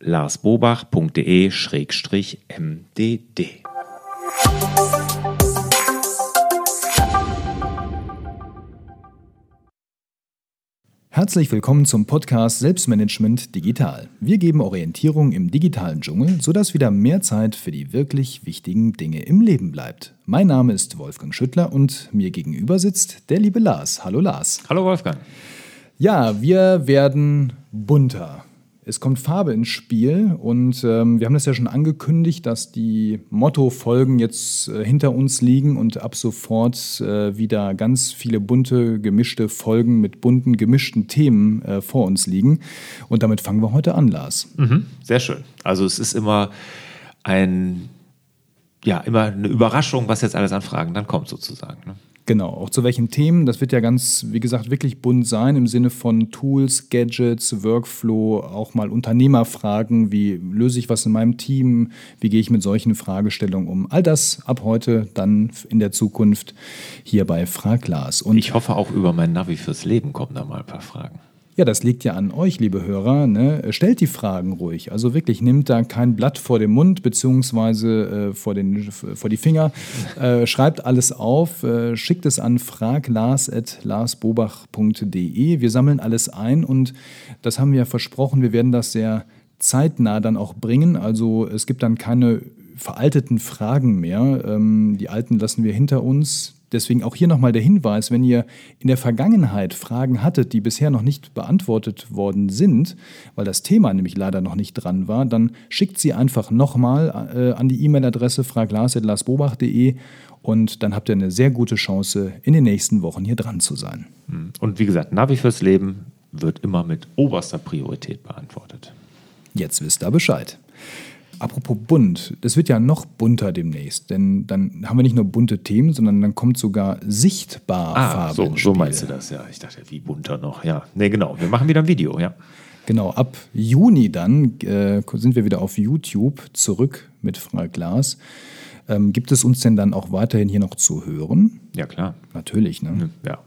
larsbobach.de-mdd. Herzlich willkommen zum Podcast Selbstmanagement Digital. Wir geben Orientierung im digitalen Dschungel, sodass wieder mehr Zeit für die wirklich wichtigen Dinge im Leben bleibt. Mein Name ist Wolfgang Schüttler und mir gegenüber sitzt der liebe Lars. Hallo Lars. Hallo Wolfgang. Ja, wir werden bunter es kommt Farbe ins Spiel und ähm, wir haben das ja schon angekündigt, dass die Motto-Folgen jetzt äh, hinter uns liegen und ab sofort äh, wieder ganz viele bunte, gemischte Folgen mit bunten, gemischten Themen äh, vor uns liegen. Und damit fangen wir heute an, Lars. Mhm, sehr schön. Also es ist immer ein, ja, immer eine Überraschung, was jetzt alles an Fragen dann kommt sozusagen. Ne? Genau, auch zu welchen Themen. Das wird ja ganz, wie gesagt, wirklich bunt sein im Sinne von Tools, Gadgets, Workflow, auch mal Unternehmerfragen, wie löse ich was in meinem Team, wie gehe ich mit solchen Fragestellungen um. All das ab heute dann in der Zukunft hier bei Frag Lars. Und ich hoffe auch über mein Navi fürs Leben kommen da mal ein paar Fragen. Ja, das liegt ja an euch, liebe Hörer. Ne? Stellt die Fragen ruhig. Also wirklich, nehmt da kein Blatt vor den Mund beziehungsweise äh, vor, vor die Finger. Äh, schreibt alles auf, äh, schickt es an fraglars.larsbobach.de. Wir sammeln alles ein und das haben wir ja versprochen, wir werden das sehr zeitnah dann auch bringen. Also es gibt dann keine veralteten Fragen mehr. Ähm, die alten lassen wir hinter uns Deswegen auch hier nochmal der Hinweis, wenn ihr in der Vergangenheit Fragen hattet, die bisher noch nicht beantwortet worden sind, weil das Thema nämlich leider noch nicht dran war, dann schickt sie einfach nochmal äh, an die E-Mail-Adresse fraglas.larsbobach.de und dann habt ihr eine sehr gute Chance, in den nächsten Wochen hier dran zu sein. Hm. Und wie gesagt, Navi fürs Leben wird immer mit oberster Priorität beantwortet. Jetzt wisst ihr Bescheid. Apropos bunt, das wird ja noch bunter demnächst, denn dann haben wir nicht nur bunte Themen, sondern dann kommt sogar sichtbar ah, Farbe. So, so meinst du das, ja. Ich dachte, wie bunter noch, ja. Nee, genau. Wir machen wieder ein Video, ja. Genau, ab Juni dann äh, sind wir wieder auf YouTube zurück mit Frank Glas. Ähm, gibt es uns denn dann auch weiterhin hier noch zu hören? Ja, klar. Natürlich, ne? Ja, ja.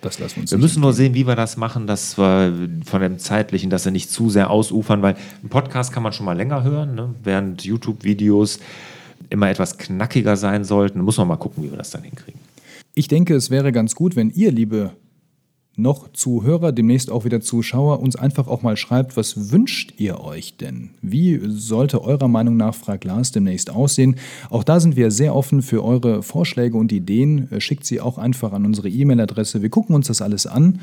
Das lassen wir uns Wir müssen nur sehen, wie wir das machen, dass wir von dem zeitlichen, dass wir nicht zu sehr ausufern, weil ein Podcast kann man schon mal länger hören, ne? während YouTube-Videos immer etwas knackiger sein sollten. Da muss man mal gucken, wie wir das dann hinkriegen. Ich denke, es wäre ganz gut, wenn ihr, liebe noch Zuhörer, demnächst auch wieder Zuschauer, uns einfach auch mal schreibt, was wünscht ihr euch denn? Wie sollte eurer Meinung nach Frag Lars demnächst aussehen? Auch da sind wir sehr offen für eure Vorschläge und Ideen. Äh, schickt sie auch einfach an unsere E-Mail-Adresse. Wir gucken uns das alles an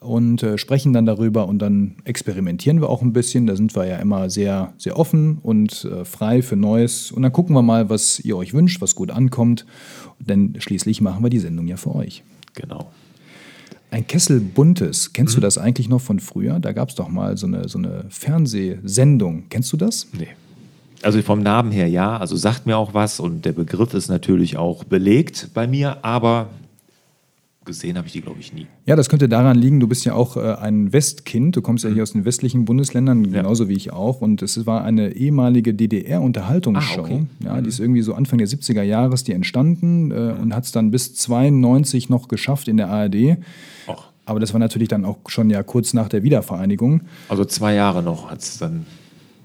und äh, sprechen dann darüber und dann experimentieren wir auch ein bisschen. Da sind wir ja immer sehr, sehr offen und äh, frei für Neues. Und dann gucken wir mal, was ihr euch wünscht, was gut ankommt. Denn schließlich machen wir die Sendung ja für euch. Genau. Ein Kessel Buntes, kennst mhm. du das eigentlich noch von früher? Da gab es doch mal so eine, so eine Fernsehsendung. Kennst du das? Nee. Also vom Namen her ja, also sagt mir auch was und der Begriff ist natürlich auch belegt bei mir, aber gesehen habe ich die, glaube ich, nie. Ja, das könnte daran liegen, du bist ja auch äh, ein Westkind, du kommst ja hier mhm. aus den westlichen Bundesländern, genauso ja. wie ich auch. Und es war eine ehemalige DDR-Unterhaltungsshow. Ah, okay. Ja, die mhm. ist irgendwie so Anfang der 70er Jahre die entstanden äh, mhm. und hat es dann bis 92 noch geschafft in der ARD. Och. Aber das war natürlich dann auch schon ja kurz nach der Wiedervereinigung. Also zwei Jahre noch hat es dann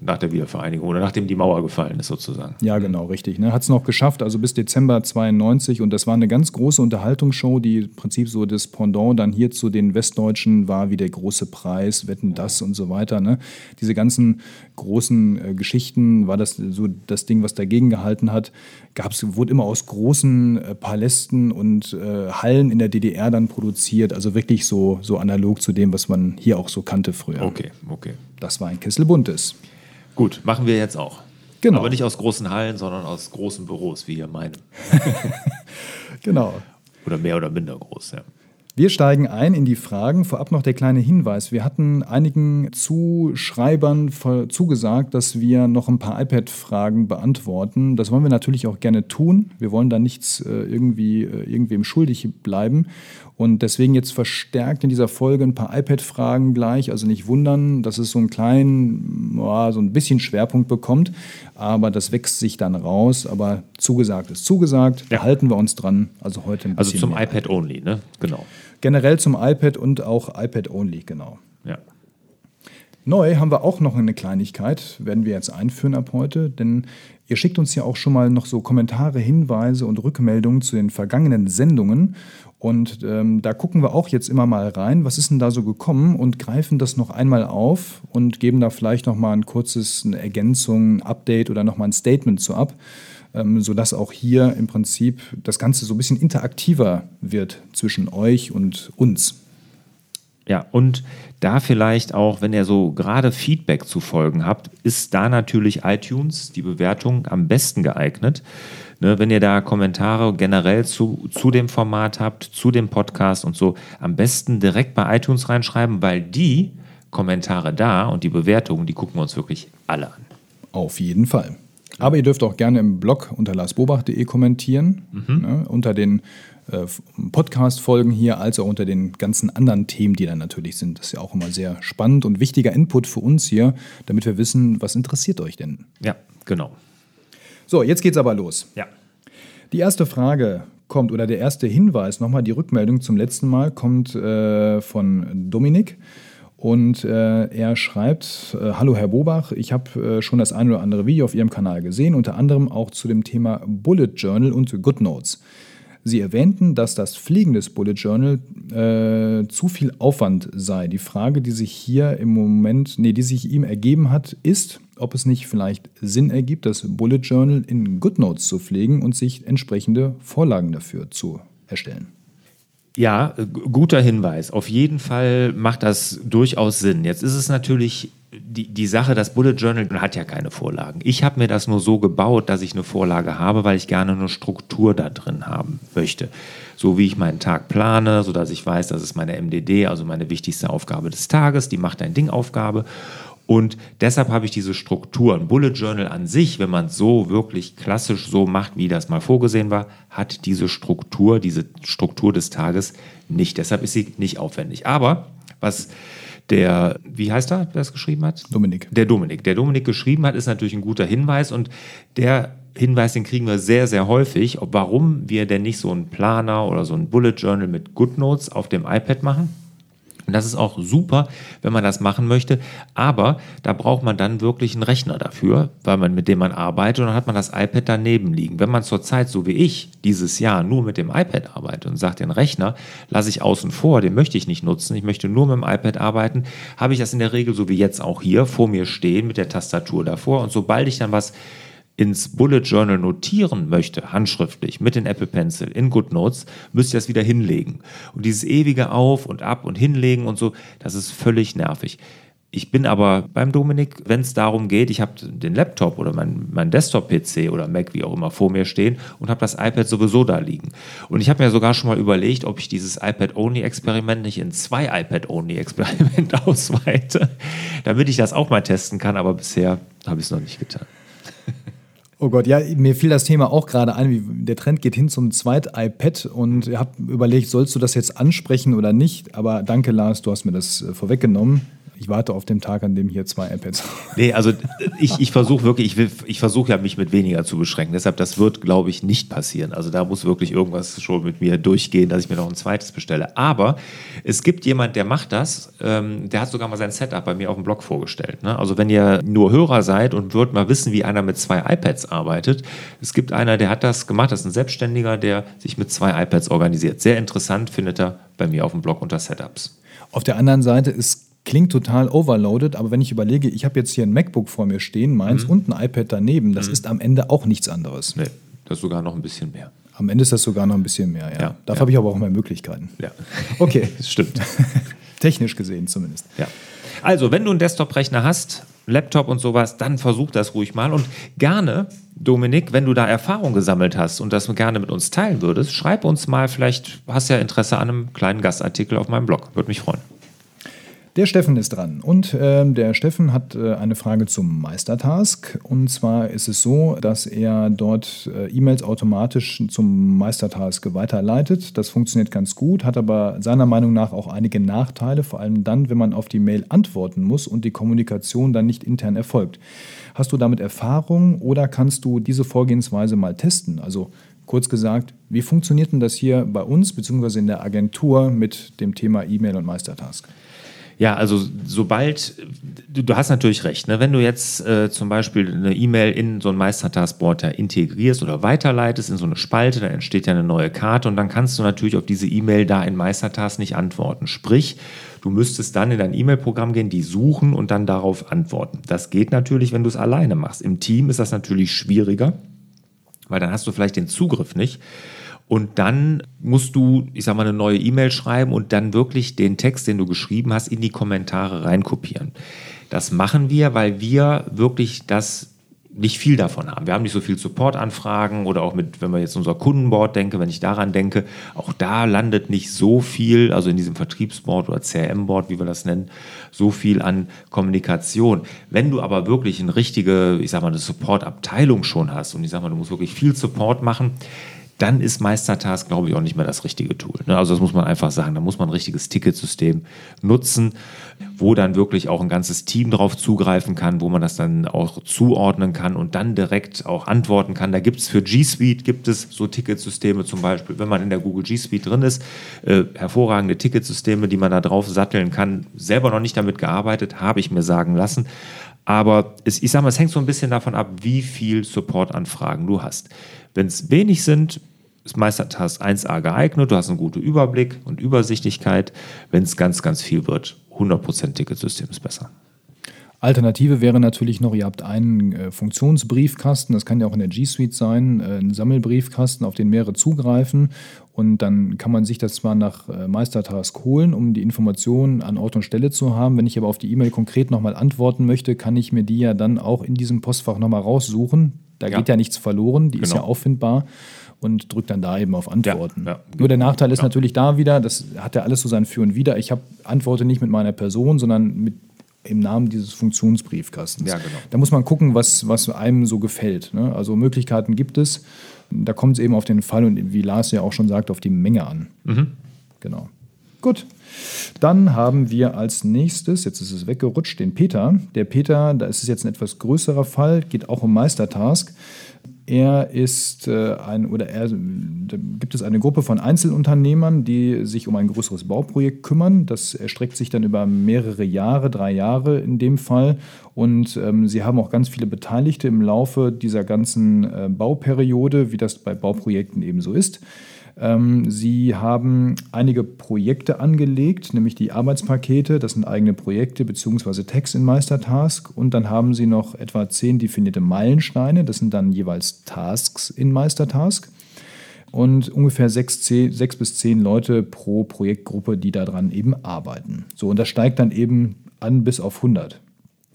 nach der Wiedervereinigung oder nachdem die Mauer gefallen ist sozusagen. Ja, genau, richtig. Ne? Hat es noch geschafft, also bis Dezember 92 und das war eine ganz große Unterhaltungsshow, die im Prinzip so das Pendant dann hier zu den Westdeutschen war, wie der große Preis, Wetten das und so weiter. Ne? Diese ganzen großen äh, Geschichten war das so das Ding, was dagegen gehalten hat. Gab's, wurde immer aus großen äh, Palästen und äh, Hallen in der DDR dann produziert, also wirklich so, so analog zu dem, was man hier auch so kannte früher. Okay, okay. Das war ein Kessel Buntes. Gut, machen wir jetzt auch. Genau. Aber nicht aus großen Hallen, sondern aus großen Büros, wie ihr meinen. genau. Oder mehr oder minder groß, ja. Wir steigen ein in die Fragen. Vorab noch der kleine Hinweis. Wir hatten einigen Zuschreibern zugesagt, dass wir noch ein paar iPad-Fragen beantworten. Das wollen wir natürlich auch gerne tun. Wir wollen da nichts äh, irgendwie äh, irgendwem schuldig bleiben. Und deswegen jetzt verstärkt in dieser Folge ein paar iPad-Fragen gleich. Also nicht wundern, dass es so einen kleinen, ja, so ein bisschen Schwerpunkt bekommt. Aber das wächst sich dann raus. Aber zugesagt ist zugesagt. Da halten wir uns dran. Also heute ein also bisschen. Also zum iPad only, ne? Genau. Generell zum iPad und auch iPad only, genau. Ja. Neu haben wir auch noch eine Kleinigkeit, werden wir jetzt einführen ab heute, denn ihr schickt uns ja auch schon mal noch so Kommentare, Hinweise und Rückmeldungen zu den vergangenen Sendungen. Und ähm, da gucken wir auch jetzt immer mal rein, was ist denn da so gekommen und greifen das noch einmal auf und geben da vielleicht noch mal ein kurzes eine Ergänzung, ein Update oder noch mal ein Statement zu ab, ähm, sodass auch hier im Prinzip das Ganze so ein bisschen interaktiver wird zwischen euch und uns. Ja, und da vielleicht auch, wenn ihr so gerade Feedback zu Folgen habt, ist da natürlich iTunes, die Bewertung, am besten geeignet. Ne, wenn ihr da Kommentare generell zu, zu dem Format habt, zu dem Podcast und so, am besten direkt bei iTunes reinschreiben, weil die Kommentare da und die Bewertungen, die gucken wir uns wirklich alle an. Auf jeden Fall. Aber ihr dürft auch gerne im Blog unter larsbobach.de kommentieren, mhm. ne, unter den Podcast-Folgen hier, als auch unter den ganzen anderen Themen, die da natürlich sind. Das ist ja auch immer sehr spannend und wichtiger Input für uns hier, damit wir wissen, was interessiert euch denn. Ja, genau. So, jetzt geht's aber los. Ja. Die erste Frage kommt, oder der erste Hinweis, nochmal die Rückmeldung zum letzten Mal, kommt äh, von Dominik. Und äh, er schreibt, äh, Hallo Herr Bobach, ich habe äh, schon das ein oder andere Video auf Ihrem Kanal gesehen, unter anderem auch zu dem Thema Bullet Journal und GoodNotes. Sie erwähnten, dass das Pflegen des Bullet Journal äh, zu viel Aufwand sei. Die Frage, die sich hier im Moment, nee, die sich ihm ergeben hat, ist, ob es nicht vielleicht Sinn ergibt, das Bullet Journal in GoodNotes zu pflegen und sich entsprechende Vorlagen dafür zu erstellen. Ja, guter Hinweis. Auf jeden Fall macht das durchaus Sinn. Jetzt ist es natürlich die, die Sache, das Bullet Journal hat ja keine Vorlagen. Ich habe mir das nur so gebaut, dass ich eine Vorlage habe, weil ich gerne eine Struktur da drin haben möchte. So wie ich meinen Tag plane, sodass ich weiß, das ist meine MDD, also meine wichtigste Aufgabe des Tages, die macht ein Ding Aufgabe. Und deshalb habe ich diese Struktur. Ein Bullet Journal an sich, wenn man es so wirklich klassisch so macht, wie das mal vorgesehen war, hat diese Struktur, diese Struktur des Tages nicht. Deshalb ist sie nicht aufwendig. Aber was der, wie heißt er, der es geschrieben hat? Dominik. Der Dominik. Der Dominik geschrieben hat, ist natürlich ein guter Hinweis und der Hinweis, den kriegen wir sehr, sehr häufig, warum wir denn nicht so einen Planer oder so ein Bullet Journal mit GoodNotes auf dem iPad machen und das ist auch super, wenn man das machen möchte. Aber da braucht man dann wirklich einen Rechner dafür, weil man mit dem man arbeitet und dann hat man das iPad daneben liegen. Wenn man zurzeit, so wie ich, dieses Jahr nur mit dem iPad arbeitet und sagt, den Rechner lasse ich außen vor, den möchte ich nicht nutzen, ich möchte nur mit dem iPad arbeiten, habe ich das in der Regel so wie jetzt auch hier vor mir stehen mit der Tastatur davor. Und sobald ich dann was ins Bullet Journal notieren möchte, handschriftlich, mit den Apple Pencil, in GoodNotes, müsste ich das wieder hinlegen. Und dieses ewige Auf und Ab und Hinlegen und so, das ist völlig nervig. Ich bin aber beim Dominik, wenn es darum geht, ich habe den Laptop oder mein, mein Desktop-PC oder Mac, wie auch immer, vor mir stehen und habe das iPad sowieso da liegen. Und ich habe mir sogar schon mal überlegt, ob ich dieses iPad-Only-Experiment nicht in zwei iPad-Only-Experimente ausweite, damit ich das auch mal testen kann, aber bisher habe ich es noch nicht getan. Oh Gott, ja, mir fiel das Thema auch gerade ein. Wie, der Trend geht hin zum Zweit-iPad und ich habe überlegt, sollst du das jetzt ansprechen oder nicht? Aber danke, Lars, du hast mir das äh, vorweggenommen ich warte auf den Tag, an dem hier zwei iPads. Nee, also ich, ich versuche wirklich, ich, ich versuche ja mich mit weniger zu beschränken. Deshalb, das wird, glaube ich, nicht passieren. Also da muss wirklich irgendwas schon mit mir durchgehen, dass ich mir noch ein zweites bestelle. Aber es gibt jemand, der macht das. Ähm, der hat sogar mal sein Setup bei mir auf dem Blog vorgestellt. Ne? Also wenn ihr nur Hörer seid und würdet mal wissen, wie einer mit zwei iPads arbeitet. Es gibt einer, der hat das gemacht. Das ist ein Selbstständiger, der sich mit zwei iPads organisiert. Sehr interessant findet er bei mir auf dem Blog unter Setups. Auf der anderen Seite ist klingt total overloaded, aber wenn ich überlege, ich habe jetzt hier ein MacBook vor mir stehen, meins mhm. und ein iPad daneben, das mhm. ist am Ende auch nichts anderes. Nee, das ist sogar noch ein bisschen mehr. Am Ende ist das sogar noch ein bisschen mehr, ja. ja Dafür ja. habe ich aber auch mehr Möglichkeiten. Ja. Okay. das stimmt. Technisch gesehen zumindest. Ja. Also, wenn du einen Desktop-Rechner hast, Laptop und sowas, dann versuch das ruhig mal. Und gerne, Dominik, wenn du da Erfahrung gesammelt hast und das gerne mit uns teilen würdest, schreib uns mal, vielleicht hast du ja Interesse an einem kleinen Gastartikel auf meinem Blog. Würde mich freuen. Der Steffen ist dran und äh, der Steffen hat äh, eine Frage zum Meistertask. Und zwar ist es so, dass er dort äh, E-Mails automatisch zum Meistertask weiterleitet. Das funktioniert ganz gut, hat aber seiner Meinung nach auch einige Nachteile, vor allem dann, wenn man auf die Mail antworten muss und die Kommunikation dann nicht intern erfolgt. Hast du damit Erfahrung oder kannst du diese Vorgehensweise mal testen? Also kurz gesagt, wie funktioniert denn das hier bei uns bzw. in der Agentur mit dem Thema E-Mail und Meistertask? Ja, also sobald, du, du hast natürlich recht, ne? wenn du jetzt äh, zum Beispiel eine E-Mail in so ein Meistertaskboard integrierst oder weiterleitest in so eine Spalte, dann entsteht ja eine neue Karte und dann kannst du natürlich auf diese E-Mail da in Meistertask nicht antworten. Sprich, du müsstest dann in dein E-Mail-Programm gehen, die suchen und dann darauf antworten. Das geht natürlich, wenn du es alleine machst. Im Team ist das natürlich schwieriger, weil dann hast du vielleicht den Zugriff nicht. Und dann musst du, ich sag mal, eine neue E-Mail schreiben und dann wirklich den Text, den du geschrieben hast, in die Kommentare reinkopieren. Das machen wir, weil wir wirklich das nicht viel davon haben. Wir haben nicht so viel Support-Anfragen oder auch mit, wenn man jetzt unser Kundenboard denke, wenn ich daran denke, auch da landet nicht so viel, also in diesem Vertriebsboard oder CRM-Board, wie wir das nennen, so viel an Kommunikation. Wenn du aber wirklich eine richtige, ich sag mal, eine Support-Abteilung schon hast und ich sag mal, du musst wirklich viel Support machen, dann ist Meistertask, glaube ich, auch nicht mehr das richtige Tool. Ne? Also das muss man einfach sagen. Da muss man ein richtiges Ticketsystem nutzen, wo dann wirklich auch ein ganzes Team drauf zugreifen kann, wo man das dann auch zuordnen kann und dann direkt auch antworten kann. Da gibt es für G Suite gibt es so Ticketsysteme zum Beispiel, wenn man in der Google G Suite drin ist, äh, hervorragende Ticketsysteme, die man da drauf satteln kann. Selber noch nicht damit gearbeitet, habe ich mir sagen lassen. Aber es, ich sage mal, es hängt so ein bisschen davon ab, wie viel Supportanfragen du hast. Wenn es wenig sind, ist Meistertask 1a geeignet, du hast einen guten Überblick und Übersichtlichkeit. Wenn es ganz, ganz viel wird, 100% Ticketsystem ist besser. Alternative wäre natürlich noch, ihr habt einen äh, Funktionsbriefkasten, das kann ja auch in der G Suite sein, äh, ein Sammelbriefkasten, auf den mehrere zugreifen und dann kann man sich das zwar nach äh, Meistertask holen, um die Informationen an Ort und Stelle zu haben. Wenn ich aber auf die E-Mail konkret nochmal antworten möchte, kann ich mir die ja dann auch in diesem Postfach nochmal raussuchen. Da ja. geht ja nichts verloren, die genau. ist ja auffindbar und drückt dann da eben auf Antworten. Ja, ja. Nur der Nachteil ist natürlich da wieder, das hat ja alles so sein Für und Wider. Ich habe antworte nicht mit meiner Person, sondern mit im Namen dieses Funktionsbriefkastens. Ja, genau. Da muss man gucken, was, was einem so gefällt. Ne? Also Möglichkeiten gibt es. Da kommt es eben auf den Fall und wie Lars ja auch schon sagt, auf die Menge an. Mhm. Genau. Gut. Dann haben wir als nächstes, jetzt ist es weggerutscht, den Peter. Der Peter, da ist es jetzt ein etwas größerer Fall, geht auch um Meistertask. Er ist äh, ein oder er da gibt es eine Gruppe von Einzelunternehmern, die sich um ein größeres Bauprojekt kümmern. Das erstreckt sich dann über mehrere Jahre, drei Jahre in dem Fall. Und ähm, sie haben auch ganz viele Beteiligte im Laufe dieser ganzen äh, Bauperiode, wie das bei Bauprojekten eben so ist. Ähm, sie haben einige Projekte angelegt, nämlich die Arbeitspakete, das sind eigene Projekte bzw. Tags in Meistertask. Und dann haben sie noch etwa zehn definierte Meilensteine, das sind dann jeweils Tasks in Meistertask. Und ungefähr sechs, zehn, sechs bis zehn Leute pro Projektgruppe, die daran eben arbeiten. So, und das steigt dann eben an bis auf 100.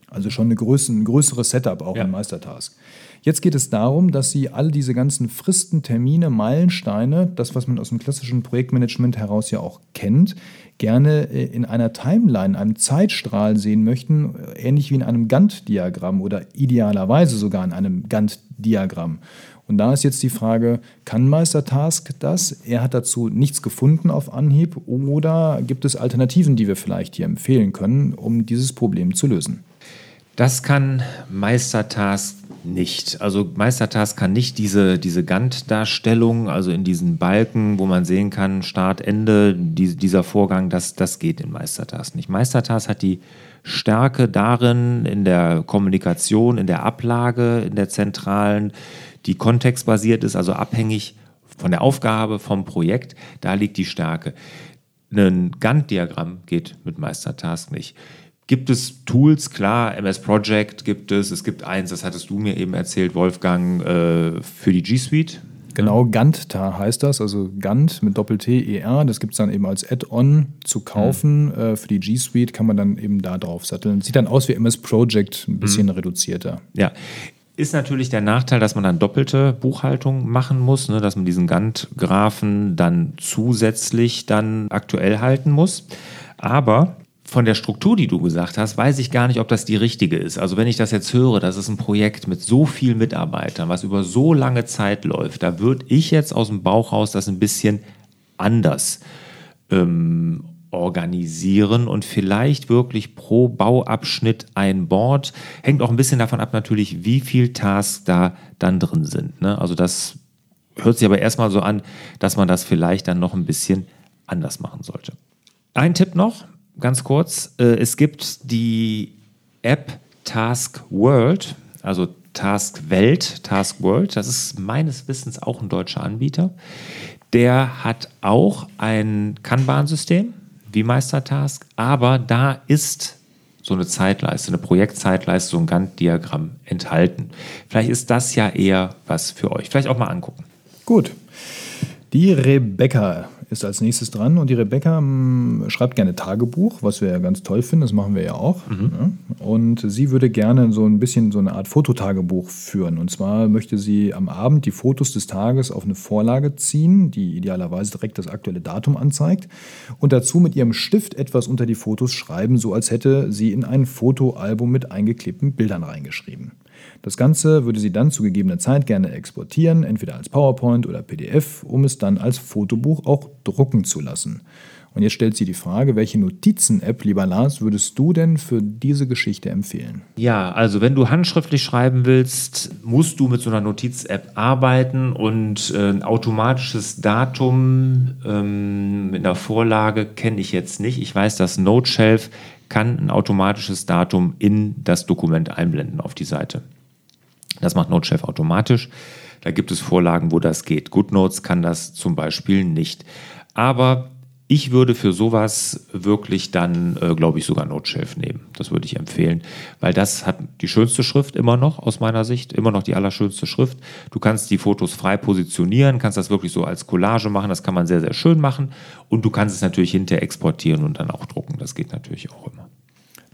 Also schon eine größere, ein größeres Setup auch ja. in Meistertask. Jetzt geht es darum, dass Sie all diese ganzen Fristen, Termine, Meilensteine, das, was man aus dem klassischen Projektmanagement heraus ja auch kennt, gerne äh, in einer Timeline, einem Zeitstrahl sehen möchten, äh, ähnlich wie in einem Gantt-Diagramm oder idealerweise sogar in einem Gantt-Diagramm. Und da ist jetzt die Frage, kann Meistertask das? Er hat dazu nichts gefunden auf Anhieb oder gibt es Alternativen, die wir vielleicht hier empfehlen können, um dieses Problem zu lösen? Das kann Meistertask nicht. Also Meistertask kann nicht diese, diese Gantt-Darstellung, also in diesen Balken, wo man sehen kann, Start, Ende, die, dieser Vorgang, das, das geht in Meistertask nicht. Meistertask hat die Stärke darin, in der Kommunikation, in der Ablage, in der zentralen, die kontextbasiert ist, also abhängig von der Aufgabe, vom Projekt, da liegt die Stärke. Ein Gantt-Diagramm geht mit Meistertask nicht. Gibt es Tools? Klar, MS Project gibt es. Es gibt eins, das hattest du mir eben erzählt, Wolfgang, äh, für die G Suite. Genau, Gantt-Tar heißt das, also Gantt mit Doppel-T-E-R. Das gibt es dann eben als Add-on zu kaufen. Mhm. Äh, für die G Suite kann man dann eben da drauf satteln. Sieht dann aus wie MS Project, ein bisschen mhm. reduzierter. Ja, ist natürlich der Nachteil, dass man dann doppelte Buchhaltung machen muss, ne, dass man diesen Gantt-Graphen dann zusätzlich dann aktuell halten muss. Aber von der Struktur, die du gesagt hast, weiß ich gar nicht, ob das die richtige ist. Also wenn ich das jetzt höre, das ist ein Projekt mit so vielen Mitarbeitern, was über so lange Zeit läuft, da würde ich jetzt aus dem Bauch raus das ein bisschen anders ähm, organisieren und vielleicht wirklich pro Bauabschnitt ein Board. Hängt auch ein bisschen davon ab natürlich, wie viel Tasks da dann drin sind. Ne? Also das hört sich aber erstmal so an, dass man das vielleicht dann noch ein bisschen anders machen sollte. Ein Tipp noch, ganz kurz. Äh, es gibt die App Task World, also Task Welt, Task World. Das ist meines Wissens auch ein deutscher Anbieter. Der hat auch ein Kanban-System wie Meistertask, aber da ist so eine Zeitleiste, eine Projektzeitleiste, so ein Gantt-Diagramm enthalten. Vielleicht ist das ja eher was für euch. Vielleicht auch mal angucken. Gut. Die Rebecca ist als nächstes dran und die Rebecca m, hm, schreibt gerne Tagebuch, was wir ja ganz toll finden, das machen wir ja auch. Mhm. Und sie würde gerne so ein bisschen so eine Art Fototagebuch führen. Und zwar möchte sie am Abend die Fotos des Tages auf eine Vorlage ziehen, die idealerweise direkt das aktuelle Datum anzeigt und dazu mit ihrem Stift etwas unter die Fotos schreiben, so als hätte sie in ein Fotoalbum mit eingeklebten Bildern reingeschrieben. Das Ganze würde sie dann zu gegebener Zeit gerne exportieren, entweder als PowerPoint oder PDF, um es dann als Fotobuch auch drucken zu lassen. Und jetzt stellt sie die Frage, welche Notizen-App, lieber Lars, würdest du denn für diese Geschichte empfehlen? Ja, also wenn du handschriftlich schreiben willst, musst du mit so einer Notiz-App arbeiten und äh, ein automatisches Datum ähm, mit einer Vorlage kenne ich jetzt nicht. Ich weiß, dass NoteShelf kann ein automatisches Datum in das Dokument einblenden auf die Seite. Das macht NoteChef automatisch. Da gibt es Vorlagen, wo das geht. GoodNotes kann das zum Beispiel nicht. Aber ich würde für sowas wirklich dann, äh, glaube ich, sogar NoteShelf nehmen. Das würde ich empfehlen, weil das hat die schönste Schrift immer noch aus meiner Sicht, immer noch die allerschönste Schrift. Du kannst die Fotos frei positionieren, kannst das wirklich so als Collage machen, das kann man sehr, sehr schön machen und du kannst es natürlich hinterher exportieren und dann auch drucken. Das geht natürlich auch immer.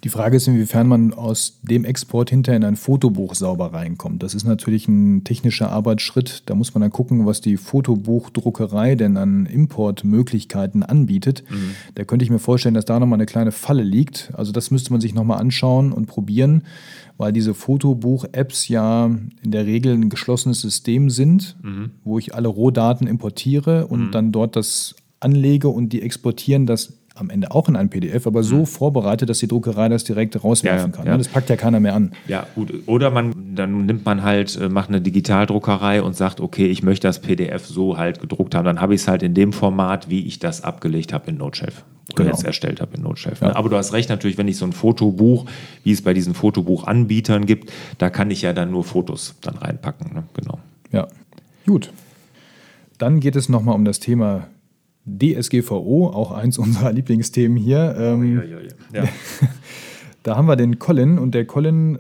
Die Frage ist, inwiefern man aus dem Export hinterher in ein Fotobuch sauber reinkommt. Das ist natürlich ein technischer Arbeitsschritt. Da muss man dann gucken, was die Fotobuchdruckerei denn an Importmöglichkeiten anbietet. Mhm. Da könnte ich mir vorstellen, dass da nochmal eine kleine Falle liegt. Also das müsste man sich nochmal anschauen und probieren, weil diese Fotobuch-Apps ja in der Regel ein geschlossenes System sind, mhm. wo ich alle Rohdaten importiere und mhm. dann dort das anlege und die exportieren das am Ende auch in ein PDF, aber so mhm. vorbereitet, dass die Druckerei das direkt rauswerfen ja, kann. Ja. Das packt ja keiner mehr an. Ja, gut. Oder man, dann nimmt man halt, äh, macht eine Digitaldruckerei und sagt, okay, ich möchte das PDF so halt gedruckt haben. Dann habe ich es halt in dem Format, wie ich das abgelegt habe in NoteShelf. Oder genau. jetzt erstellt habe in NoteShelf. Ja. Aber du hast recht, natürlich, wenn ich so ein Fotobuch, wie es bei diesen Fotobuchanbietern gibt, da kann ich ja dann nur Fotos dann reinpacken. Ne? Genau. Ja, gut. Dann geht es nochmal um das Thema DSGVO, auch eins unserer Lieblingsthemen hier. Ähm, oh, ja, ja, ja. da haben wir den Colin und der Colin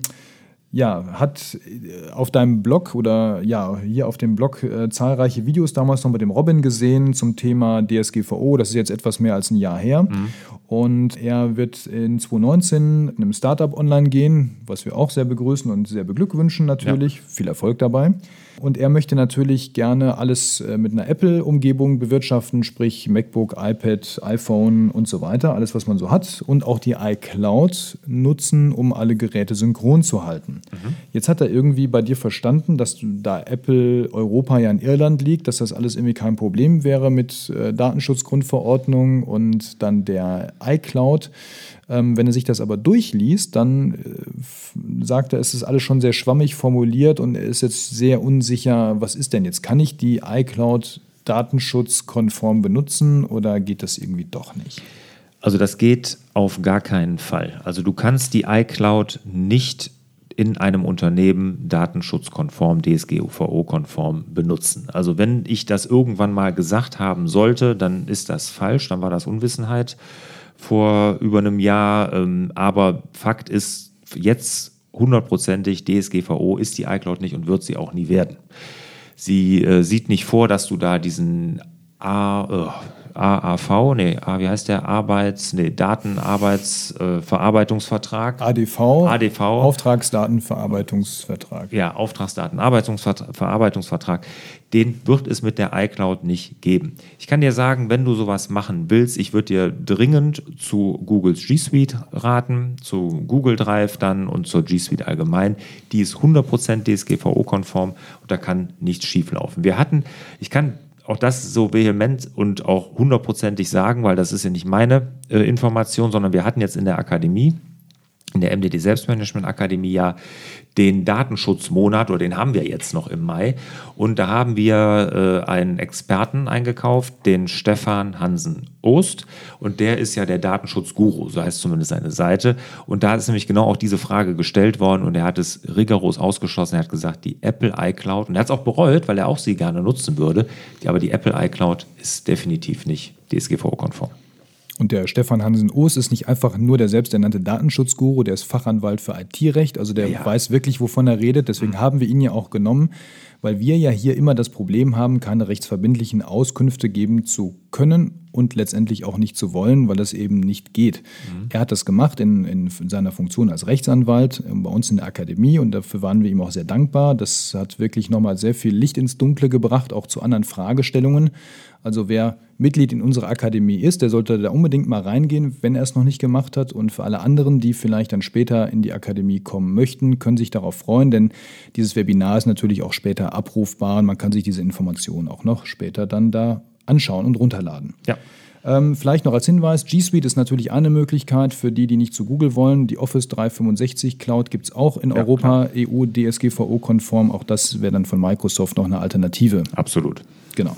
ja, hat äh, auf deinem Blog oder ja, hier auf dem Blog äh, zahlreiche Videos damals noch mit dem Robin gesehen zum Thema DSGVO. Das ist jetzt etwas mehr als ein Jahr her. Mhm. Und er wird in 2019 in einem Startup online gehen, was wir auch sehr begrüßen und sehr beglückwünschen natürlich. Viel Erfolg dabei. Und er möchte natürlich gerne alles äh, mit einer Apple-Umgebung bewirtschaften, sprich MacBook, iPad, iPhone und so weiter, alles, was man so hat. Und auch die iCloud nutzen, um alle Geräte synchron zu halten. Mhm. Jetzt hat er irgendwie bei dir verstanden, dass da Apple Europa ja in Irland liegt, dass das alles irgendwie kein Problem wäre mit äh, Datenschutzgrundverordnung und dann der iCloud. Ähm, wenn er sich das aber durchliest, dann äh, sagt er, es ist alles schon sehr schwammig formuliert und er ist jetzt sehr unsicher, was ist denn jetzt? Kann ich die iCloud datenschutzkonform benutzen oder geht das irgendwie doch nicht? Also das geht auf gar keinen Fall. Also du kannst die iCloud nicht in einem Unternehmen datenschutzkonform, DSGVO-konform benutzen. Also wenn ich das irgendwann mal gesagt haben sollte, dann ist das falsch, dann war das Unwissenheit vor über einem Jahr. Ähm, aber Fakt ist, jetzt hundertprozentig DSGVO ist die iCloud nicht und wird sie auch nie werden. Sie äh, sieht nicht vor, dass du da diesen A, äh, AAV, nee, wie heißt der? Arbeits, nee, Datenarbeitsverarbeitungsvertrag. Äh, ADV. ADV. Auftragsdatenverarbeitungsvertrag. Ja, Auftragsdatenverarbeitungsvertrag. Den wird es mit der iCloud nicht geben. Ich kann dir sagen, wenn du sowas machen willst, ich würde dir dringend zu Googles G Suite raten, zu Google Drive dann und zur G Suite allgemein. Die ist 100% DSGVO-konform und da kann nichts schieflaufen. Wir hatten, ich kann auch das so vehement und auch hundertprozentig sagen, weil das ist ja nicht meine äh, Information, sondern wir hatten jetzt in der Akademie, in der MDD Selbstmanagement Akademie ja den Datenschutzmonat oder den haben wir jetzt noch im Mai. Und da haben wir äh, einen Experten eingekauft, den Stefan Hansen Ost. Und der ist ja der Datenschutzguru, so heißt zumindest seine Seite. Und da ist nämlich genau auch diese Frage gestellt worden und er hat es rigoros ausgeschlossen. Er hat gesagt, die Apple iCloud, und er hat es auch bereut, weil er auch sie gerne nutzen würde, aber die Apple iCloud ist definitiv nicht DSGVO-konform. Und der Stefan Hansen-Oos ist nicht einfach nur der selbsternannte Datenschutzguru, der ist Fachanwalt für IT-Recht, also der ja. weiß wirklich, wovon er redet. Deswegen mhm. haben wir ihn ja auch genommen, weil wir ja hier immer das Problem haben, keine rechtsverbindlichen Auskünfte geben zu können und letztendlich auch nicht zu wollen, weil das eben nicht geht. Mhm. Er hat das gemacht in, in, seiner Funktion als Rechtsanwalt äh, bei uns in der Akademie und dafür waren wir ihm auch sehr dankbar. Das hat wirklich nochmal sehr viel Licht ins Dunkle gebracht, auch zu anderen Fragestellungen. Also wer Mitglied in unserer Akademie ist, der sollte da unbedingt mal reingehen, wenn er es noch nicht gemacht hat. Und für alle anderen, die vielleicht dann später in die Akademie kommen möchten, können sich darauf freuen, denn dieses Webinar ist natürlich auch später abrufbar und man kann sich diese Informationen auch noch später dann da anschauen und runterladen. Ja. Ähm, vielleicht noch als Hinweis, G Suite ist natürlich eine Möglichkeit für die, die nicht zu Google wollen. Die Office 365 Cloud gibt es auch in ja, Europa, klar. EU, DSGVO-konform. Auch das wäre dann von Microsoft noch eine Alternative. Absolut. Genau.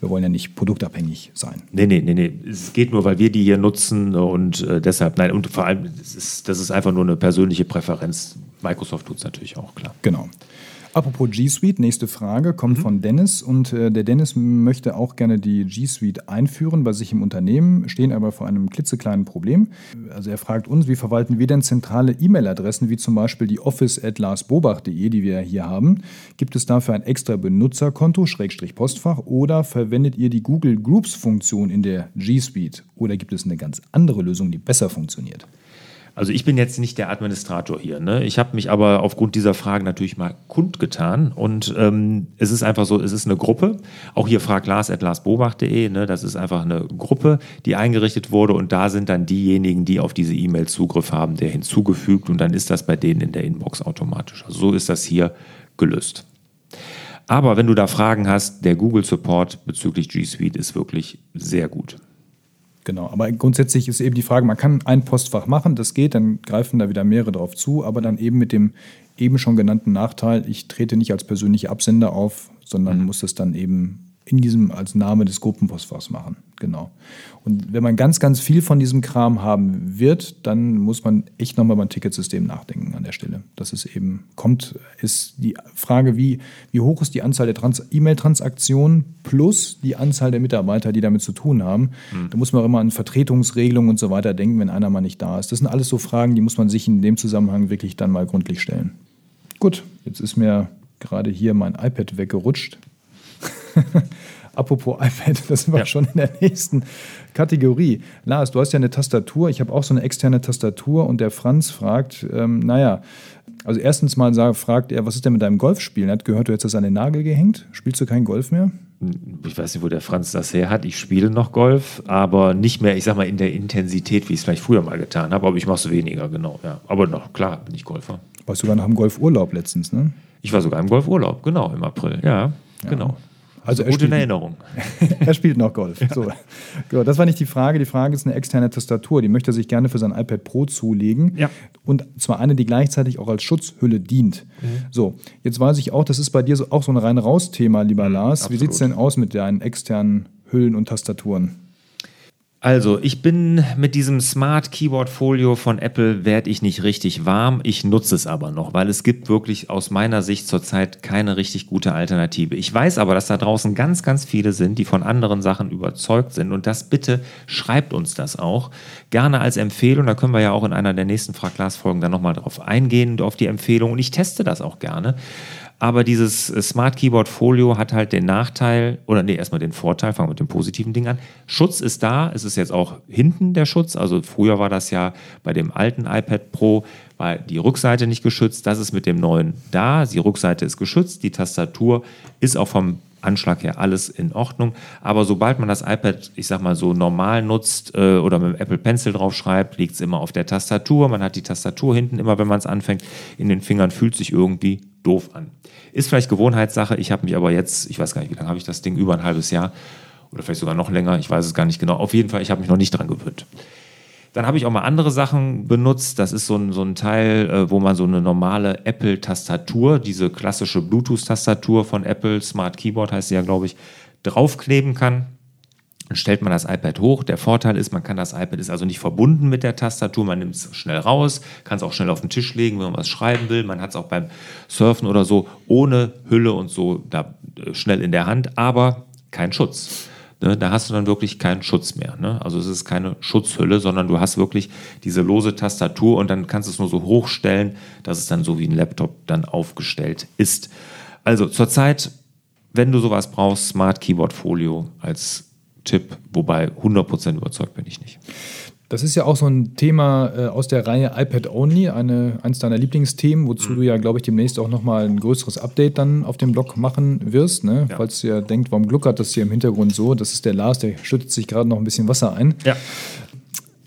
Wir wollen ja nicht produktabhängig sein. Nee, nee, nee, nee. Es geht nur, weil wir die hier nutzen und äh, deshalb, nein, und vor allem, das ist, das ist einfach nur eine persönliche Präferenz. Microsoft tut es natürlich auch, klar. Genau. Apropos G Suite, nächste Frage kommt mhm. von Dennis und äh, der Dennis möchte auch gerne die G Suite einführen bei sich im Unternehmen, stehen aber vor einem klitzekleinen Problem. Also er fragt uns, wie verwalten wir denn zentrale E-Mail-Adressen wie zum Beispiel die office@larsbobach.de, die wir hier haben? Gibt es dafür ein extra Benutzerkonto Schrägstrich Postfach oder verwendet ihr die Google Groups Funktion in der G Suite oder gibt es eine ganz andere Lösung, die besser funktioniert? Also ich bin jetzt nicht der Administrator hier. Ne? Ich habe mich aber aufgrund dieser Frage natürlich mal kundgetan. Und ähm, es ist einfach so, es ist eine Gruppe. Auch hier fragt Lars at larsbobach.de. Ne? Das ist einfach eine Gruppe, die eingerichtet wurde. Und da sind dann diejenigen, die auf diese E-Mail Zugriff haben, der hinzugefügt. Und dann ist das bei denen in der Inbox automatisch. Also so ist das hier gelöst. Aber wenn du da Fragen hast, der Google Support bezüglich G Suite ist wirklich sehr gut. Genau, aber grundsätzlich ist eben die Frage, man kann ein Postfach machen, das geht, dann greifen da wieder mehrere drauf zu, aber dann eben mit dem eben schon genannten Nachteil, ich trete nicht als persönlicher Absender auf, sondern mhm. muss es dann eben in diesem als Name des Gruppenpostfachs machen. Genau. Und wenn man ganz, ganz viel von diesem Kram haben wird, dann muss man echt nochmal beim Ticketsystem nachdenken an der Stelle. Das ist eben, kommt, ist die Frage, wie, wie hoch ist die Anzahl der E-Mail-Transaktionen plus die Anzahl der Mitarbeiter, die damit zu tun haben. Mhm. Da muss man auch immer an Vertretungsregelungen und so weiter denken, wenn einer mal nicht da ist. Das sind alles so Fragen, die muss man sich in dem Zusammenhang wirklich dann mal gründlich stellen. Gut, jetzt ist mir gerade hier mein iPad weggerutscht. Apropos iPad, das sind wir ja. schon in der nächsten Kategorie. Lars, du hast ja eine Tastatur, ich habe auch so eine externe Tastatur und der Franz fragt, ähm, naja, also erstens mal sagt, fragt er, was ist denn mit deinem Golfspielen? Er hat gehört, du hättest das an den Nagel gehängt. Spielst du keinen Golf mehr? Ich weiß nicht, wo der Franz das her hat. Ich spiele noch Golf, aber nicht mehr, ich sag mal, in der Intensität, wie ich es vielleicht früher mal getan habe. Aber ich mache es weniger, genau. Ja. Aber noch, klar, bin ich Golfer. Warst du sogar noch im Golfurlaub letztens, ne? Ich war sogar im Golfurlaub, genau, im April. Ja, ja. genau. Also Gute spielt, Erinnerung. er spielt noch Golf. Ja. So. Das war nicht die Frage. Die Frage ist eine externe Tastatur. Die möchte er sich gerne für sein iPad Pro zulegen. Ja. Und zwar eine, die gleichzeitig auch als Schutzhülle dient. Mhm. So, jetzt weiß ich auch, das ist bei dir so, auch so ein rein-raus-Thema, lieber mhm, Lars. Absolut. Wie sieht es denn aus mit deinen externen Hüllen und Tastaturen? Also, ich bin mit diesem Smart Keyboard Folio von Apple werde ich nicht richtig warm. Ich nutze es aber noch, weil es gibt wirklich aus meiner Sicht zurzeit keine richtig gute Alternative. Ich weiß aber, dass da draußen ganz, ganz viele sind, die von anderen Sachen überzeugt sind. Und das bitte schreibt uns das auch. Gerne als Empfehlung. Da können wir ja auch in einer der nächsten Fraglas-Folgen dann nochmal drauf eingehen, auf die Empfehlung. Und ich teste das auch gerne. Aber dieses äh, Smart Keyboard Folio hat halt den Nachteil, oder nee, erstmal den Vorteil, fangen wir mit dem positiven Ding an. Schutz ist da, es ist jetzt auch hinten der Schutz. Also früher war das ja bei dem alten iPad Pro, war die Rückseite nicht geschützt. Das ist mit dem neuen da. Die Rückseite ist geschützt, die Tastatur ist auch vom Anschlag her alles in Ordnung. Aber sobald man das iPad, ich sag mal so normal nutzt äh, oder mit dem Apple Pencil drauf schreibt, liegt es immer auf der Tastatur. Man hat die Tastatur hinten immer, wenn man es anfängt, in den Fingern, fühlt sich irgendwie doof an. Ist vielleicht Gewohnheitssache. Ich habe mich aber jetzt, ich weiß gar nicht, wie lange habe ich das Ding, über ein halbes Jahr oder vielleicht sogar noch länger, ich weiß es gar nicht genau. Auf jeden Fall, ich habe mich noch nicht dran gewöhnt. Dann habe ich auch mal andere Sachen benutzt. Das ist so ein, so ein Teil, äh, wo man so eine normale Apple-Tastatur, diese klassische Bluetooth-Tastatur von Apple, Smart Keyboard heißt sie ja, glaube ich, draufkleben kann. Stellt man das iPad hoch. Der Vorteil ist, man kann das iPad ist also nicht verbunden mit der Tastatur. Man nimmt es schnell raus, kann es auch schnell auf den Tisch legen, wenn man was schreiben will. Man hat es auch beim Surfen oder so ohne Hülle und so da äh, schnell in der Hand, aber kein Schutz ne, da hast du dann wirklich keinen Schutz mehr. Ne? Also es ist keine Schutzhülle, sondern du hast wirklich diese lose Tastatur und dann kannst du es nur so hochstellen, dass es dann so wie ein Laptop dann aufgestellt ist. Also zurzeit, wenn du sowas brauchst, Smart Keyboard Folio als Tipp, wobei 100% überzeugt bin ich nicht. Das ist ja auch so ein Thema äh, aus der Reihe iPad Only, eine, eines deiner Lieblingsthemen, wozu mhm. du ja, glaube ich, demnächst auch nochmal ein größeres Update dann auf dem Blog machen wirst. Ne? Ja. Falls ihr denkt, warum gluckert das hier im Hintergrund so? Das ist der Lars, der schüttet sich gerade noch ein bisschen Wasser ein. Ja.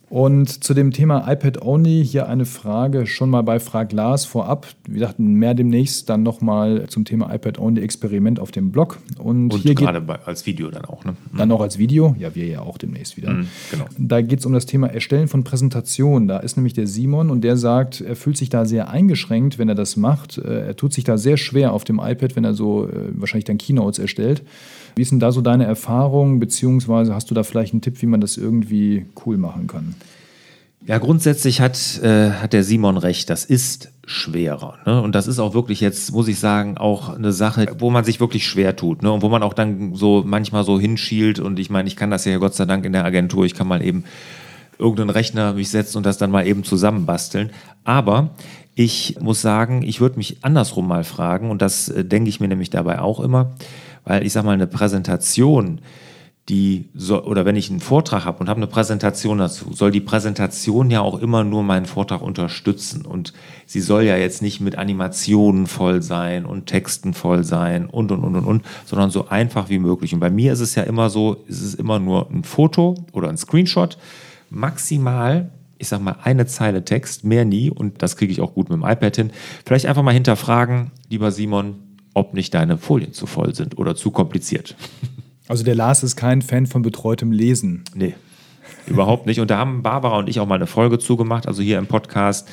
Und zu dem Thema iPad Only hier eine Frage schon mal bei Frag Lars vorab. Wir dachten mehr demnächst dann nochmal zum Thema iPad Only Experiment auf dem Blog. Und, Und hier gerade bei, als Video dann auch. Ne? Mhm. Dann auch als Video. Ja, wir ja auch demnächst wieder. Mhm, genau. Da geht es um das Thema Erstellen von Präsentationen. Da ist nämlich der Simon und der sagt, er fühlt sich da sehr eingeschränkt, wenn er das macht. Äh, er tut sich da sehr schwer auf dem iPad, wenn er so äh, wahrscheinlich dann Keynotes erstellt. Wie denn da so deine Erfahrung, beziehungsweise hast du da vielleicht einen Tipp, wie man das irgendwie cool machen kann? Ja, grundsätzlich hat, äh, hat der Simon recht, das ist schwerer. Ne? Und das ist auch wirklich jetzt, muss ich sagen, auch eine Sache, wo man sich wirklich schwer tut. Ne? Und wo man auch dann so manchmal so hinschielt. Und ich meine, ich kann das ja Gott sei Dank in der Agentur, ich kann mal eben irgendeinen Rechner mich setzen und das dann mal eben zusammenbasteln. Aber ich muss sagen, ich würde mich andersrum mal fragen, und das äh, denke ich mir nämlich dabei auch immer, weil ich sage mal, eine Präsentation, die so, oder wenn ich einen Vortrag habe und habe eine Präsentation dazu, soll die Präsentation ja auch immer nur meinen Vortrag unterstützen. Und sie soll ja jetzt nicht mit Animationen voll sein und Texten voll sein und und und und und, sondern so einfach wie möglich. Und bei mir ist es ja immer so, es ist immer nur ein Foto oder ein Screenshot, maximal ich sag mal, eine Zeile Text, mehr nie, und das kriege ich auch gut mit dem iPad hin. Vielleicht einfach mal hinterfragen, lieber Simon, ob nicht deine Folien zu voll sind oder zu kompliziert. Also der Lars ist kein Fan von betreutem Lesen. Nee. Überhaupt nicht. Und da haben Barbara und ich auch mal eine Folge zugemacht, also hier im Podcast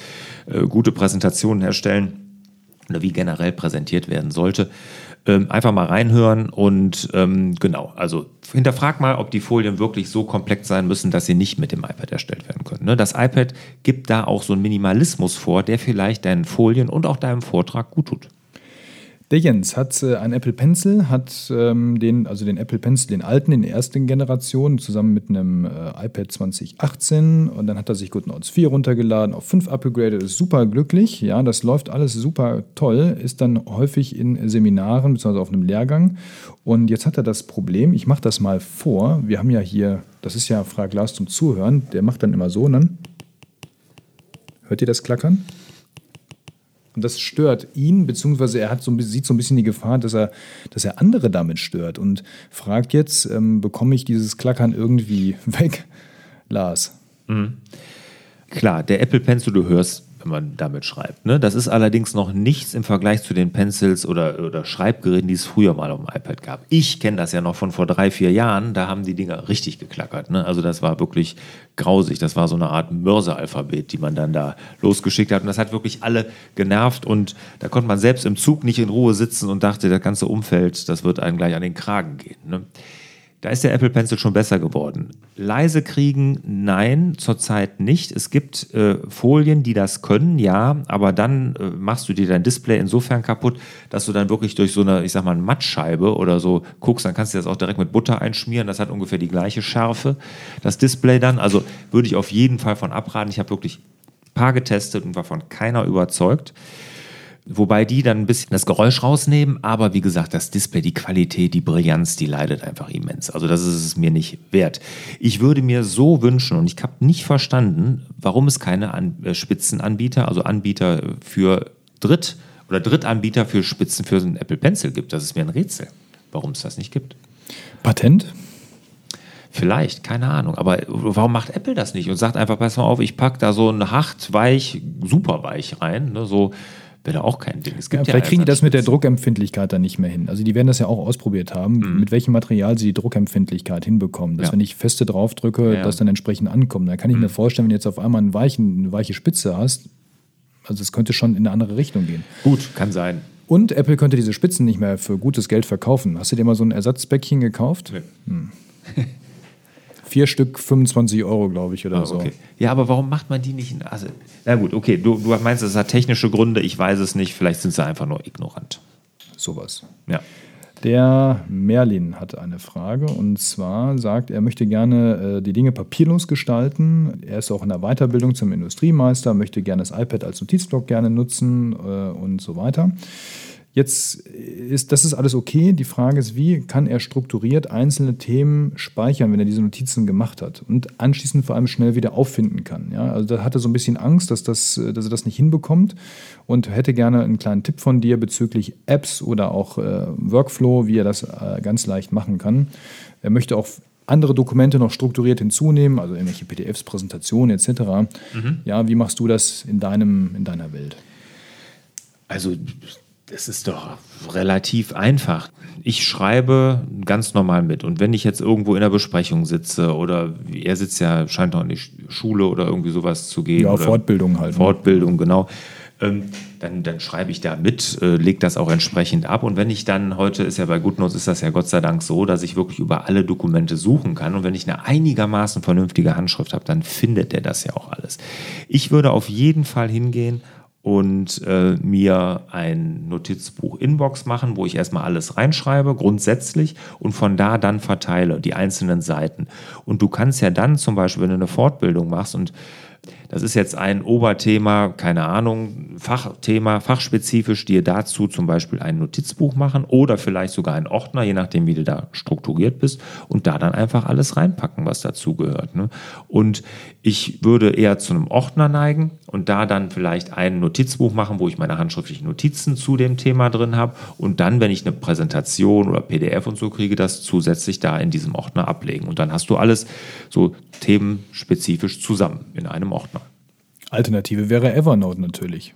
äh, gute Präsentationen herstellen oder wie generell präsentiert werden sollte. Ähm, einfach mal reinhören und ähm, genau, also hinterfrag mal, ob die Folien wirklich so komplex sein müssen, dass sie nicht mit dem iPad erstellt werden können. Ne? Das iPad gibt da auch so einen Minimalismus vor, der vielleicht deinen Folien und auch deinem Vortrag gut tut. Der Jens hat äh, einen Apple Pencil, hat ähm, den, also den Apple Pencil, den alten, in der ersten Generation, zusammen mit einem äh, iPad 2018 und dann hat er sich GoodNotes 4 runtergeladen, auf 5 upgraded, ist super glücklich, ja, das läuft alles super toll, ist dann häufig in Seminaren bzw. auf einem Lehrgang und jetzt hat er das Problem, ich mache das mal vor, wir haben ja hier, das ist ja Frag Glas zum Zuhören, der macht dann immer so, dann hört ihr das Klackern? Und das stört ihn, beziehungsweise er hat so, sieht so ein bisschen die Gefahr, dass er, dass er andere damit stört und fragt jetzt, ähm, bekomme ich dieses Klackern irgendwie weg? Lars. Mhm. Klar, der Apple Pencil, du hörst wenn man damit schreibt. Ne? Das ist allerdings noch nichts im Vergleich zu den Pencils oder, oder Schreibgeräten, die es früher mal auf dem iPad gab. Ich kenne das ja noch von vor drei, vier Jahren, da haben die Dinger richtig geklackert. Ne? Also das war wirklich grausig. Das war so eine Art Mörseralphabet, die man dann da losgeschickt hat. Und das hat wirklich alle genervt und da konnte man selbst im Zug nicht in Ruhe sitzen und dachte, das ganze Umfeld, das wird einem gleich an den Kragen gehen. Ne? Da ist der Apple Pencil schon besser geworden. Leise kriegen, nein, zurzeit nicht. Es gibt äh, Folien, die das können, ja, aber dann äh, machst du dir dein Display insofern kaputt, dass du dann wirklich durch so eine, ich sag mal, Mattscheibe oder so guckst, dann kannst du das auch direkt mit Butter einschmieren. Das hat ungefähr die gleiche Schärfe, das Display dann. Also würde ich auf jeden Fall von abraten. Ich habe wirklich ein paar getestet und war von keiner überzeugt. Wobei die dann ein bisschen das Geräusch rausnehmen, aber wie gesagt, das Display, die Qualität, die Brillanz, die leidet einfach immens. Also das ist es mir nicht wert. Ich würde mir so wünschen, und ich habe nicht verstanden, warum es keine An äh, Spitzenanbieter, also Anbieter für Dritt- oder Drittanbieter für Spitzen für einen Apple Pencil gibt. Das ist mir ein Rätsel, warum es das nicht gibt. Patent? Vielleicht, keine Ahnung. Aber warum macht Apple das nicht und sagt einfach, pass mal auf, ich packe da so ein hart weich, super weich rein, ne, so wäre da auch kein Ding. Ja, vielleicht kriegen die das mit der Druckempfindlichkeit dann nicht mehr hin. Also die werden das ja auch ausprobiert haben, mhm. mit welchem Material sie die Druckempfindlichkeit hinbekommen. Dass Ja. wenn ich feste draufdrücke, Ja. das dann entsprechend ankommt. Da kann ich mir vorstellen, wenn du jetzt auf einmal einen weichen, eine weiche Spitze hast, also es könnte schon in eine andere Richtung gehen. Gut, kann sein. Und Apple könnte diese Spitzen nicht mehr für gutes Geld verkaufen. Hast du dir mal so ein Ersatzbäckchen gekauft? Vier Stück 25 Euro, glaube ich, oder Ah, so. okay. Ja, aber warum macht man die nicht in. Also, na gut, okay, du, du meinst, es hat technische Gründe, ich weiß es nicht, vielleicht sind sie einfach nur ignorant. Sowas. Ja. Der Merlin hat eine Frage und zwar sagt, er möchte gerne äh, die Dinge papierlos gestalten. Er ist auch in der Weiterbildung zum Industriemeister, möchte gerne das iPad als Notizblock gerne nutzen äh, und so weiter. Jetzt ist das ist alles okay. Die Frage ist, wie kann er strukturiert einzelne Themen speichern, wenn er diese Notizen gemacht hat und anschließend vor allem schnell wieder auffinden kann. Ja, also da hat er so ein bisschen Angst, dass, das, dass er das nicht hinbekommt und hätte gerne einen kleinen Tipp von dir bezüglich Apps oder auch äh, Workflow, wie er das äh, ganz leicht machen kann. Er möchte auch andere Dokumente noch strukturiert hinzunehmen, also irgendwelche PDFs, Präsentationen etc. Ja, wie machst du das in deinem in deiner Welt? Also, das ist doch relativ einfach. Ich schreibe ganz normal mit. Und wenn ich jetzt irgendwo in der Besprechung sitze oder er sitzt ja, scheint noch in die Schule oder irgendwie sowas zu gehen. Ja, oder Fortbildung halt, ne? Fortbildung, genau. Ähm, dann, dann schreibe ich da mit, äh, lege das auch entsprechend ab. Und wenn ich dann, heute ist ja bei GoodNotes, ist das ja Gott sei Dank so, dass ich wirklich über alle Dokumente suchen kann. Und wenn ich eine einigermaßen vernünftige Handschrift habe, dann findet der das ja auch alles. Ich würde auf jeden Fall hingehen und äh, mir ein Notizbuch Inbox machen, wo ich erstmal alles reinschreibe, grundsätzlich, und von da dann verteile, die einzelnen Seiten. Und du kannst ja dann zum Beispiel, wenn du eine Fortbildung machst und das ist jetzt ein Oberthema, keine Ahnung, Fachthema, fachspezifisch, dir dazu zum Beispiel ein Notizbuch machen oder vielleicht sogar einen Ordner, je nachdem, wie du da strukturiert bist, und da dann einfach alles reinpacken, was dazugehört. Ne? Und ich würde eher zu einem Ordner neigen und da dann vielleicht ein Notizbuch machen, wo ich meine handschriftlichen Notizen zu dem Thema drin habe und dann, wenn ich eine Präsentation oder PDF und so kriege, das zusätzlich da in diesem Ordner ablegen. Und dann hast du alles so themenspezifisch zusammen in einem Ordner. Alternative wäre Evernote natürlich.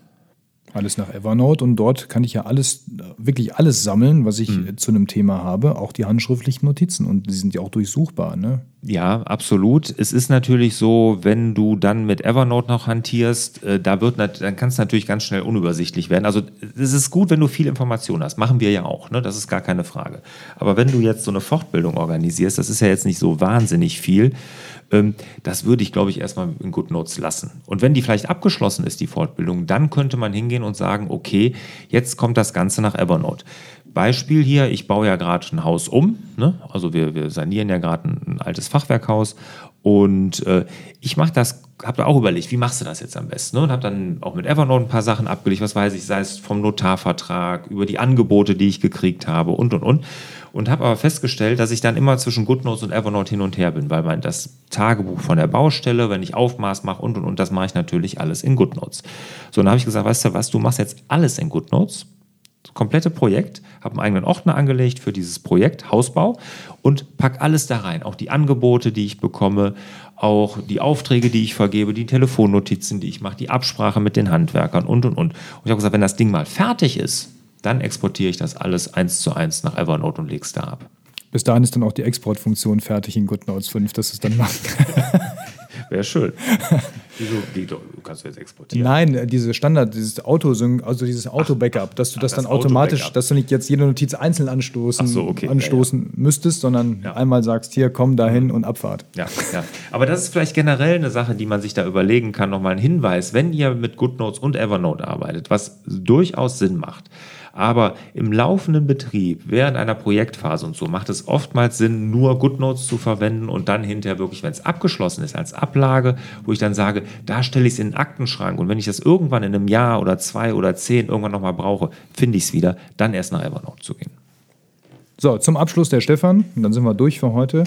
Alles nach Evernote und dort kann ich ja alles, wirklich alles sammeln, was ich äh, zu einem Thema habe, auch die handschriftlichen Notizen und die sind ja auch durchsuchbar. Ne? Ja, absolut. Es ist natürlich so, wenn du dann mit Evernote noch hantierst, äh, da wird dann kann es natürlich ganz schnell unübersichtlich werden. Also es ist gut, wenn du viel Information hast. Machen wir ja auch, ne? Das ist gar keine Frage. Aber wenn du jetzt so eine Fortbildung organisierst, das ist ja jetzt nicht so wahnsinnig viel. Ähm, das würde ich, glaube ich, erstmal in GoodNotes lassen. Und wenn die vielleicht abgeschlossen ist, die Fortbildung, dann könnte man hingehen und sagen, okay, jetzt kommt das Ganze nach Evernote. Beispiel hier, ich baue ja gerade ein Haus um, ne? also wir, wir sanieren ja gerade ein, ein altes Fachwerkhaus und äh, ich mache das, habe da auch überlegt, wie machst du das jetzt am besten? Ne? Und habe dann auch mit Evernote ein paar Sachen abgelegt, was weiß ich, sei es vom Notarvertrag, über die Angebote, die ich gekriegt habe und und und. Und habe aber festgestellt, dass ich dann immer zwischen GoodNotes und Evernote hin und her bin, weil mein das Tagebuch von der Baustelle, wenn ich Aufmaß mache und und und, das mache ich natürlich alles in GoodNotes. So, dann habe ich gesagt, weißt du was, du machst jetzt alles in GoodNotes das komplette Projekt, habe einen eigenen Ordner angelegt für dieses Projekt Hausbau und pack alles da rein. Auch die Angebote, die ich bekomme, auch die Aufträge, die ich vergebe, die Telefonnotizen, die ich mache, die Absprache mit den Handwerkern und und und. Und ich habe gesagt, wenn das Ding mal fertig ist, dann exportiere ich das alles eins zu eins nach Evernote und lege es da ab. Bis dahin ist dann auch die Exportfunktion fertig in GoodNotes 5, dass es dann macht. Wäre schön. Wieso? Wie, du kannst du jetzt exportieren? Nein, äh, diese Standard, dieses Auto, also dieses Auto-Backup, dass du das, das dann automatisch, dass du nicht jetzt jede Notiz einzeln anstoßen, Ach so, okay. Ja, anstoßen müsstest, sondern Ja. einmal sagst, hier, komm dahin und Abfahrt. Ja, ja. Aber das ist vielleicht generell eine Sache, die man sich da überlegen kann. Nochmal ein Hinweis, wenn ihr mit GoodNotes und Evernote arbeitet, was durchaus Sinn macht. Aber im laufenden Betrieb, während einer Projektphase und so, macht es oftmals Sinn, nur GoodNotes zu verwenden und dann hinterher wirklich, wenn es abgeschlossen ist, als Ablage, wo ich dann sage, da stelle ich es in den Aktenschrank und wenn ich das irgendwann in einem Jahr oder zwei oder zehn irgendwann nochmal brauche, finde ich es wieder, dann erst nach Evernote zu gehen. So, zum Abschluss der Stefan, und dann sind wir durch für heute.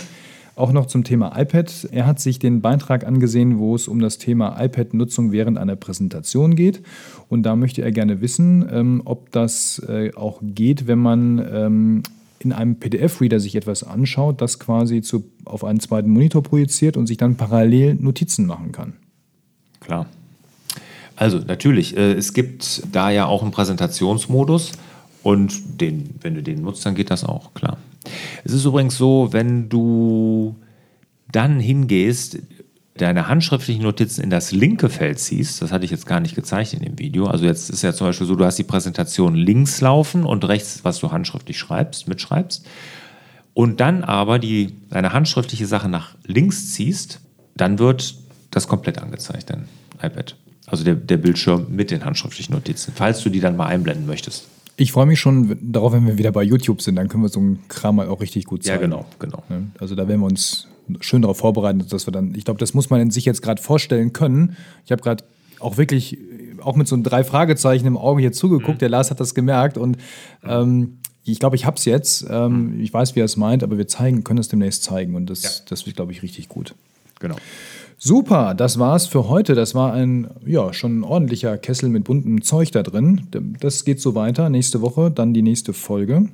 Auch noch zum Thema iPad. Er hat sich den Beitrag angesehen, wo es um das Thema iPad-Nutzung während einer Präsentation geht. Und da möchte er gerne wissen, ähm, ob das äh, auch geht, wenn man ähm, in einem PDF-Reader sich etwas anschaut, das quasi zu, auf einen zweiten Monitor projiziert und sich dann parallel Notizen machen kann. Klar. Also natürlich, äh, es gibt da ja auch einen Präsentationsmodus und den, wenn du den nutzt, dann geht das auch, klar. Es ist übrigens so, wenn du dann hingehst, deine handschriftlichen Notizen in das linke Feld ziehst, das hatte ich jetzt gar nicht gezeigt in dem Video. Also jetzt ist ja zum Beispiel so, du hast die Präsentation links laufen und rechts, was du handschriftlich schreibst, mitschreibst. Und dann aber die, deine handschriftliche Sache nach links ziehst, dann wird das komplett angezeigt, dein iPad. Also der, der Bildschirm mit den handschriftlichen Notizen, falls du die dann mal einblenden möchtest. Ich freue mich schon darauf, wenn wir wieder bei YouTube sind, dann können wir so einen Kram mal auch richtig gut zeigen. Ja, genau, genau. Also da werden wir uns schön darauf vorbereiten, dass wir dann, ich glaube, das muss man sich jetzt gerade vorstellen können. Ich habe gerade auch wirklich, auch mit so einem drei Fragezeichen im Auge hier zugeguckt, mhm. der Lars hat das gemerkt und ähm, ich glaube, ich habe es jetzt. Ähm, mhm. Ich weiß, wie er es meint, aber wir zeigen, können es demnächst zeigen und das, ja. das wird, glaube ich, richtig gut. Genau. Super, das war's für heute. Das war ein ja schon ein ordentlicher Kessel mit buntem Zeug da drin. Das geht so weiter. Nächste Woche dann die nächste Folge.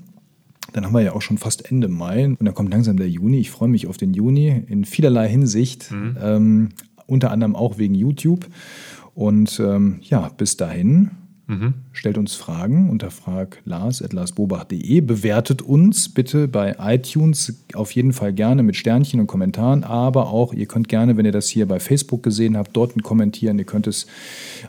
Dann haben wir ja auch schon fast Ende Mai und dann kommt langsam der Juni. Ich freue mich auf den Juni in vielerlei Hinsicht, mhm. ähm, unter anderem auch wegen YouTube. Und ähm, ja, bis dahin Mhm. Stellt uns Fragen unter fraglars.larsbobach.de. Bewertet uns bitte bei iTunes auf jeden Fall gerne mit Sternchen und Kommentaren. Aber auch, ihr könnt gerne, wenn ihr das hier bei Facebook gesehen habt, dort kommentieren. Ihr könnt es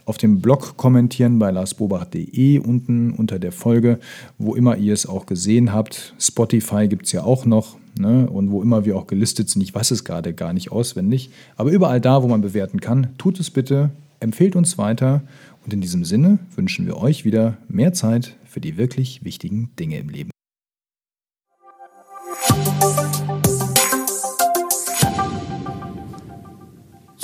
auf dem Blog kommentieren bei larsbobach.de unten unter der Folge, wo immer ihr es auch gesehen habt. Spotify gibt es ja auch noch. Ne? Und wo immer wir auch gelistet sind, ich weiß es gerade gar nicht auswendig, aber überall da, wo man bewerten kann, tut es bitte, empfehlt uns weiter und in diesem Sinne wünschen wir euch wieder mehr Zeit für die wirklich wichtigen Dinge im Leben.